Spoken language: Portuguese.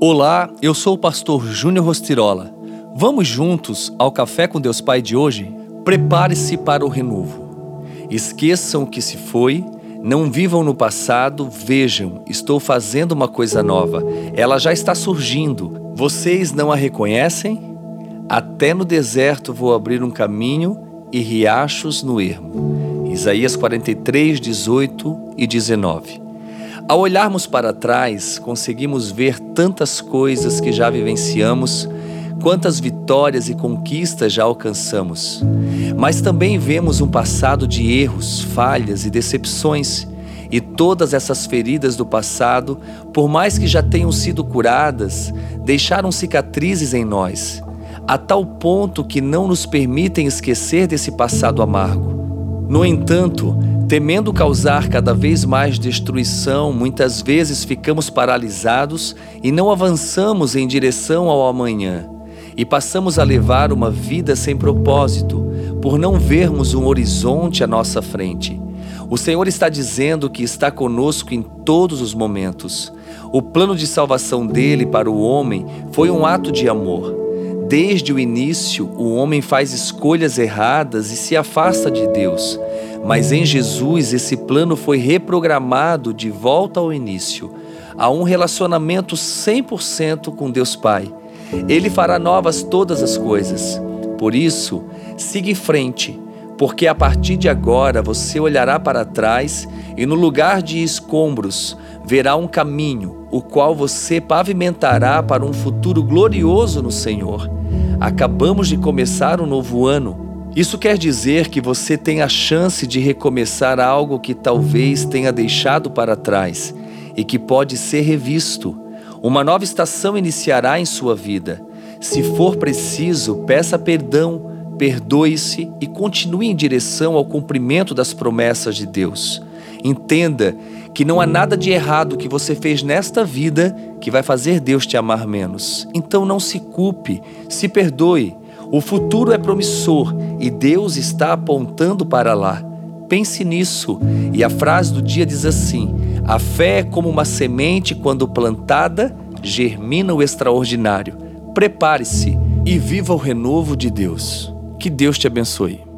Olá, eu sou o pastor Júnior Rostirola. Vamos juntos ao Café com Deus Pai de hoje? Prepare-se para o renovo. Esqueçam o que se foi, não vivam no passado, vejam, estou fazendo uma coisa nova. Ela já está surgindo. Vocês não a reconhecem? Até no deserto vou abrir um caminho e riachos no ermo. Isaías 43, 18 e 19. Ao olharmos para trás, conseguimos ver tantas coisas que já vivenciamos, quantas vitórias e conquistas já alcançamos. Mas também vemos um passado de erros, falhas e decepções. E todas essas feridas do passado, por mais que já tenham sido curadas, deixaram cicatrizes em nós, a tal ponto que não nos permitem esquecer desse passado amargo. No entanto, Temendo causar cada vez mais destruição, muitas vezes ficamos paralisados e não avançamos em direção ao amanhã. E passamos a levar uma vida sem propósito, por não vermos um horizonte à nossa frente. O Senhor está dizendo que está conosco em todos os momentos. O plano de salvação dele para o homem foi um ato de amor. Desde o início, o homem faz escolhas erradas e se afasta de Deus. Mas em Jesus, esse plano foi reprogramado de volta ao início, a um relacionamento 100% com Deus Pai. Ele fará novas todas as coisas. Por isso, siga em frente, porque a partir de agora você olhará para trás e no lugar de escombros verá um caminho, o qual você pavimentará para um futuro glorioso no Senhor. Acabamos de começar um novo ano. Isso quer dizer que você tem a chance de recomeçar algo que talvez tenha deixado para trás e que pode ser revisto. Uma nova estação iniciará em sua vida. Se for preciso, peça perdão perdoe-se e continue em direção ao cumprimento das promessas de Deus. Entenda que não há nada de errado que você fez nesta vida que vai fazer Deus te amar menos. Então não se culpe, se perdoe. O futuro é promissor e Deus está apontando para lá. Pense nisso. E a frase do dia diz assim: A fé é como uma semente, quando plantada, germina o extraordinário. Prepare-se e viva o renovo de Deus. Que Deus te abençoe.